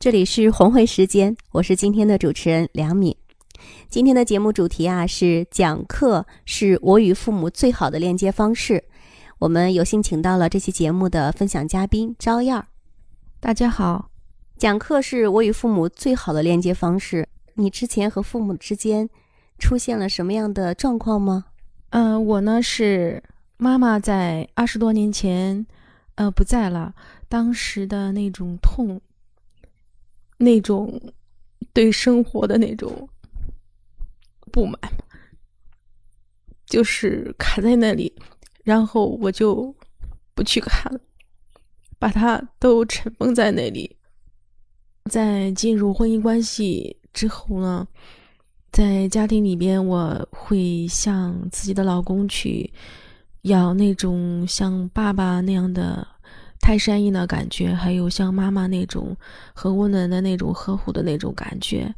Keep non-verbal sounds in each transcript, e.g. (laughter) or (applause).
这里是红会时间，我是今天的主持人梁敏。今天的节目主题啊是讲课是我与父母最好的链接方式。我们有幸请到了这期节目的分享嘉宾招燕儿。大家好，讲课是我与父母最好的链接方式。你之前和父母之间出现了什么样的状况吗？嗯，我呢是妈妈在二十多年前，呃不在了。当时的那种痛，那种对生活的那种。不满，就是卡在那里，然后我就不去看了，把它都尘封在那里。在进入婚姻关系之后呢，在家庭里边，我会向自己的老公去要那种像爸爸那样的泰山一的感觉，还有像妈妈那种很温暖的那种呵护的那种感觉。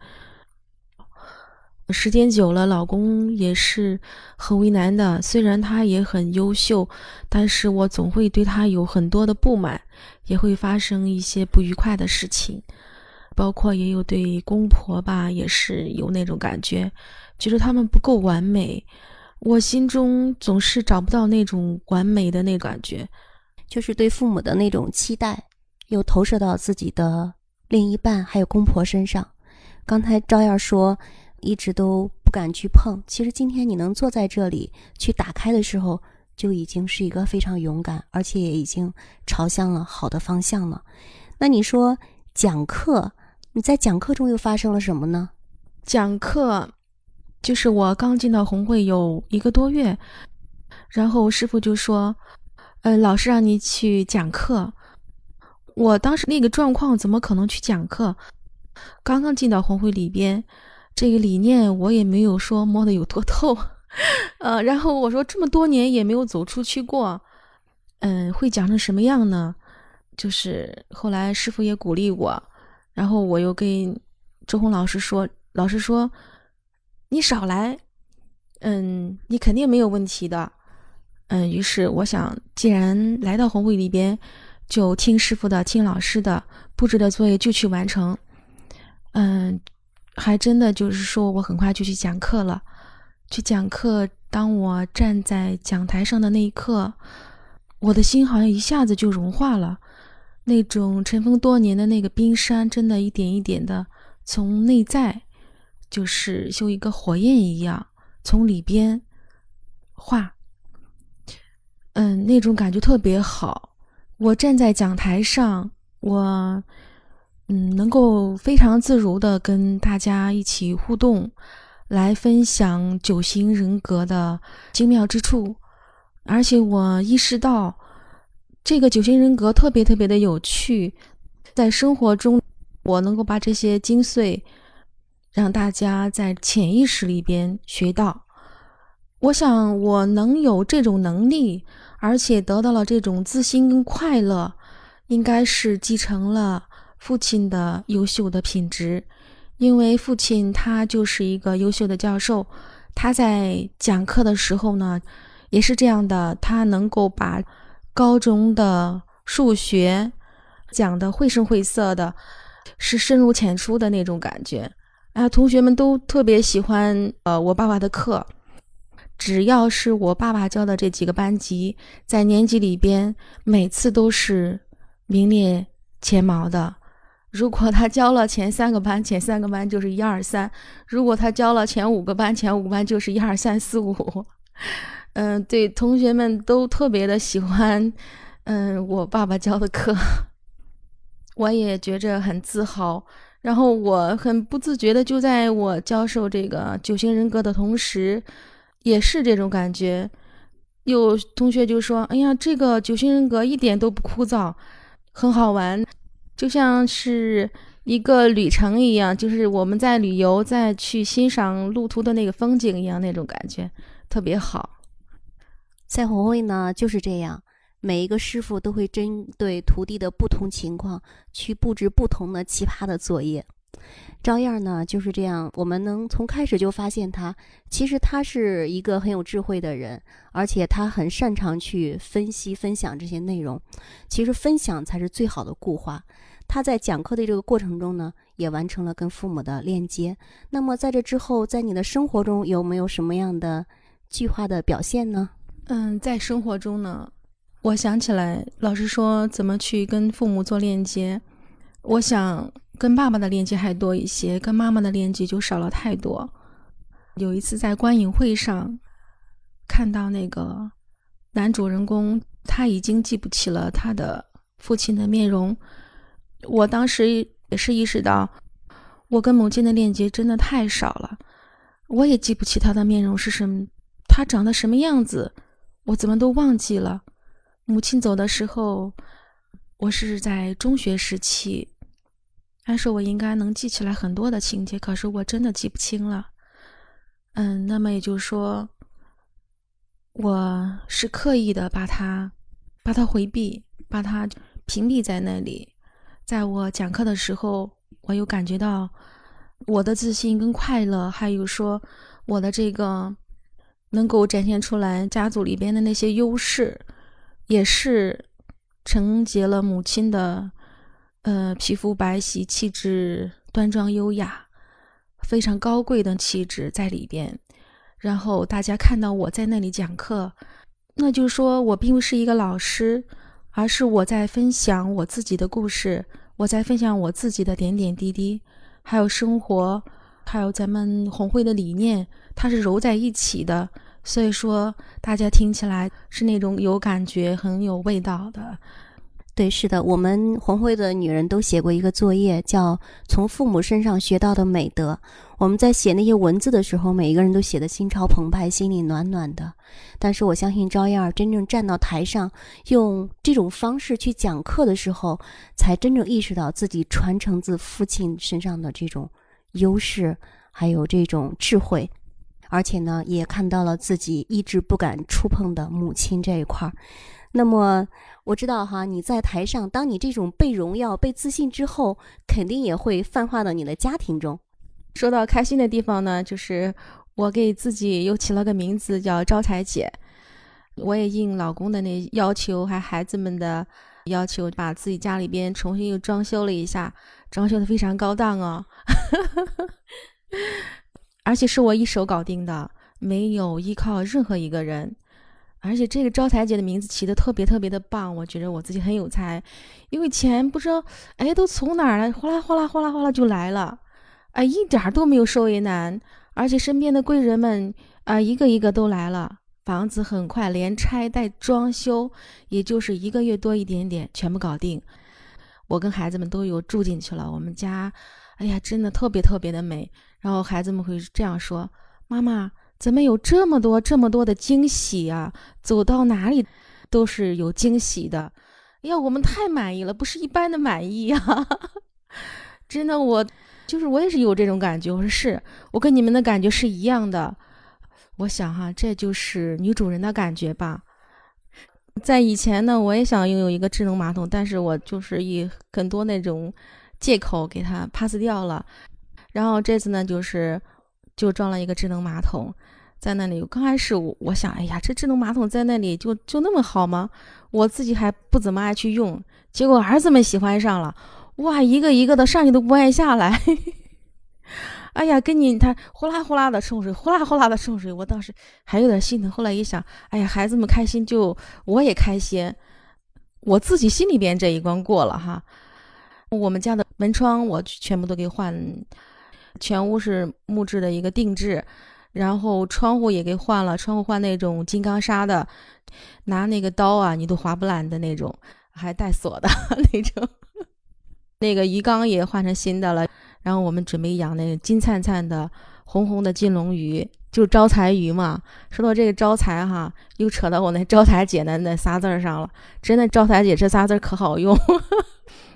时间久了，老公也是很为难的。虽然他也很优秀，但是我总会对他有很多的不满，也会发生一些不愉快的事情。包括也有对公婆吧，也是有那种感觉，觉得他们不够完美。我心中总是找不到那种完美的那感觉，就是对父母的那种期待，又投射到自己的另一半还有公婆身上。刚才赵燕说。一直都不敢去碰。其实今天你能坐在这里去打开的时候，就已经是一个非常勇敢，而且也已经朝向了好的方向了。那你说讲课，你在讲课中又发生了什么呢？讲课就是我刚进到红会有一个多月，然后师傅就说：“呃，老师让你去讲课。”我当时那个状况怎么可能去讲课？刚刚进到红会里边。这个理念我也没有说摸得有多透，(laughs) 呃，然后我说这么多年也没有走出去过，嗯，会讲成什么样呢？就是后来师傅也鼓励我，然后我又跟周红老师说，老师说你少来，嗯，你肯定没有问题的，嗯，于是我想，既然来到红会里边，就听师傅的，听老师的，布置的作业就去完成，嗯。还真的就是说，我很快就去讲课了。去讲课，当我站在讲台上的那一刻，我的心好像一下子就融化了。那种尘封多年的那个冰山，真的一点一点的从内在，就是像一个火焰一样，从里边化。嗯，那种感觉特别好。我站在讲台上，我。嗯，能够非常自如的跟大家一起互动，来分享九型人格的精妙之处，而且我意识到这个九型人格特别特别的有趣，在生活中我能够把这些精髓让大家在潜意识里边学到。我想我能有这种能力，而且得到了这种自信跟快乐，应该是继承了。父亲的优秀的品质，因为父亲他就是一个优秀的教授，他在讲课的时候呢，也是这样的，他能够把高中的数学讲的绘声绘色的，是深入浅出的那种感觉。啊，同学们都特别喜欢呃我爸爸的课，只要是我爸爸教的这几个班级，在年级里边每次都是名列前茅的。如果他教了前三个班，前三个班就是一二三；如果他教了前五个班，前五个班就是一二三四五。(laughs) 嗯，对，同学们都特别的喜欢，嗯，我爸爸教的课，(laughs) 我也觉着很自豪。然后我很不自觉的就在我教授这个九型人格的同时，也是这种感觉。有同学就说：“哎呀，这个九型人格一点都不枯燥，很好玩。”就像是一个旅程一样，就是我们在旅游，在去欣赏路途的那个风景一样，那种感觉特别好。在红会呢，就是这样，每一个师傅都会针对徒弟的不同情况去布置不同的奇葩的作业。赵燕呢就是这样，我们能从开始就发现他，其实他是一个很有智慧的人，而且他很擅长去分析、分享这些内容。其实分享才是最好的固化。他在讲课的这个过程中呢，也完成了跟父母的链接。那么在这之后，在你的生活中有没有什么样的具化的表现呢？嗯，在生活中呢，我想起来，老师说怎么去跟父母做链接。我想跟爸爸的链接还多一些，跟妈妈的链接就少了太多。有一次在观影会上，看到那个男主人公，他已经记不起了他的父亲的面容。我当时也是意识到，我跟母亲的链接真的太少了，我也记不起他的面容是什么，他长得什么样子，我怎么都忘记了。母亲走的时候，我是在中学时期，按说我应该能记起来很多的情节，可是我真的记不清了。嗯，那么也就是说，我是刻意的把它，把它回避，把它屏蔽在那里。在我讲课的时候，我又感觉到我的自信跟快乐，还有说我的这个能够展现出来家族里边的那些优势，也是承接了母亲的呃皮肤白皙、气质端庄优雅、非常高贵的气质在里边。然后大家看到我在那里讲课，那就是说我并不是一个老师。而是我在分享我自己的故事，我在分享我自己的点点滴滴，还有生活，还有咱们红会的理念，它是揉在一起的。所以说，大家听起来是那种有感觉、很有味道的。对，是的，我们红会的女人都写过一个作业，叫《从父母身上学到的美德》。我们在写那些文字的时候，每一个人都写的心潮澎湃，心里暖暖的。但是我相信赵燕儿真正站到台上，用这种方式去讲课的时候，才真正意识到自己传承自父亲身上的这种优势，还有这种智慧，而且呢，也看到了自己一直不敢触碰的母亲这一块儿。那么。我知道哈，你在台上，当你这种被荣耀、被自信之后，肯定也会泛化到你的家庭中。说到开心的地方呢，就是我给自己又起了个名字叫招财姐。我也应老公的那要求，还孩子们的要求，把自己家里边重新又装修了一下，装修的非常高档哦，(laughs) 而且是我一手搞定的，没有依靠任何一个人。而且这个招财姐的名字起的特别特别的棒，我觉得我自己很有才，因为钱不知道哎都从哪儿来，哗啦哗啦哗啦哗啦就来了，哎一点都没有受为难，而且身边的贵人们啊一个一个都来了，房子很快连拆带装修，也就是一个月多一点点全部搞定，我跟孩子们都有住进去了，我们家哎呀真的特别特别的美，然后孩子们会这样说，妈妈。怎么有这么多这么多的惊喜啊？走到哪里都是有惊喜的。哎呀，我们太满意了，不是一般的满意呀！(laughs) 真的，我就是我也是有这种感觉。我说是我跟你们的感觉是一样的。我想哈，这就是女主人的感觉吧。在以前呢，我也想拥有一个智能马桶，但是我就是以很多那种借口给它 pass 掉了。然后这次呢，就是就装了一个智能马桶。在那里，刚开始我我想，哎呀，这智能马桶在那里就就那么好吗？我自己还不怎么爱去用，结果儿子们喜欢上了，哇，一个一个的上去都不爱下来。(laughs) 哎呀，跟你他呼啦呼啦的冲水，呼啦呼啦的冲水，我当时还有点心疼。后来一想，哎呀，孩子们开心就我也开心，我自己心里边这一关过了哈。我们家的门窗我全部都给换，全屋是木质的一个定制。然后窗户也给换了，窗户换那种金刚砂的，拿那个刀啊，你都划不烂的那种，还带锁的 (laughs) 那种。那个鱼缸也换成新的了。然后我们准备养那个金灿灿的、红红的金龙鱼，就招财鱼嘛。说到这个招财哈，又扯到我那招财姐的那仨字儿上了。真的，招财姐这仨字儿可好用。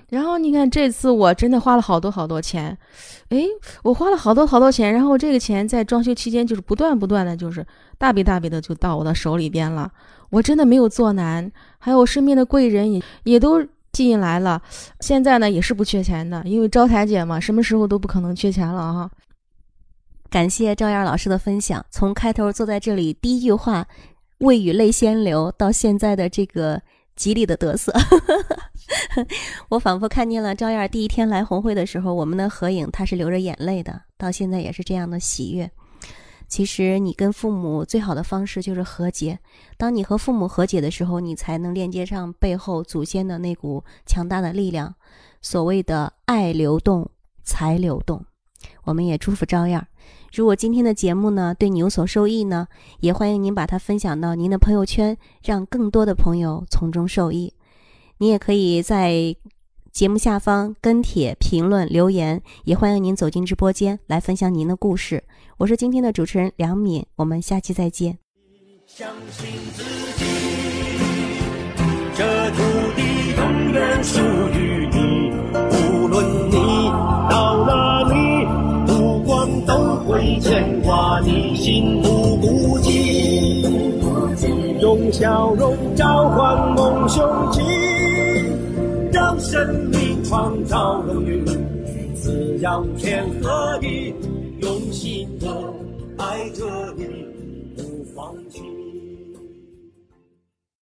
然后你看这次我真的花了好多好多钱，哎，我花了好多好多钱，然后这个钱在装修期间就是不断不断的就是大笔大笔的就到我的手里边了，我真的没有做难，还有我身边的贵人也也都吸引来了，现在呢也是不缺钱的，因为招财姐嘛，什么时候都不可能缺钱了哈。感谢赵燕老师的分享，从开头坐在这里第一句话“未雨泪先流”到现在的这个极力的得瑟。(laughs) 我仿佛看见了赵燕第一天来红会的时候，我们的合影，她是流着眼泪的，到现在也是这样的喜悦。其实你跟父母最好的方式就是和解，当你和父母和解的时候，你才能链接上背后祖先的那股强大的力量。所谓的爱流动，财流动。我们也祝福赵燕儿。如果今天的节目呢对你有所受益呢，也欢迎您把它分享到您的朋友圈，让更多的朋友从中受益。你也可以在节目下方跟帖评论留言，也欢迎您走进直播间来分享您的故事。我是今天的主持人梁敏，我们下期再见。相信自己，这土地永远属于会牵挂你，心不孤寂，用笑容召唤梦雄起。让生命创造荣誉，滋养天和地，用心的爱着你，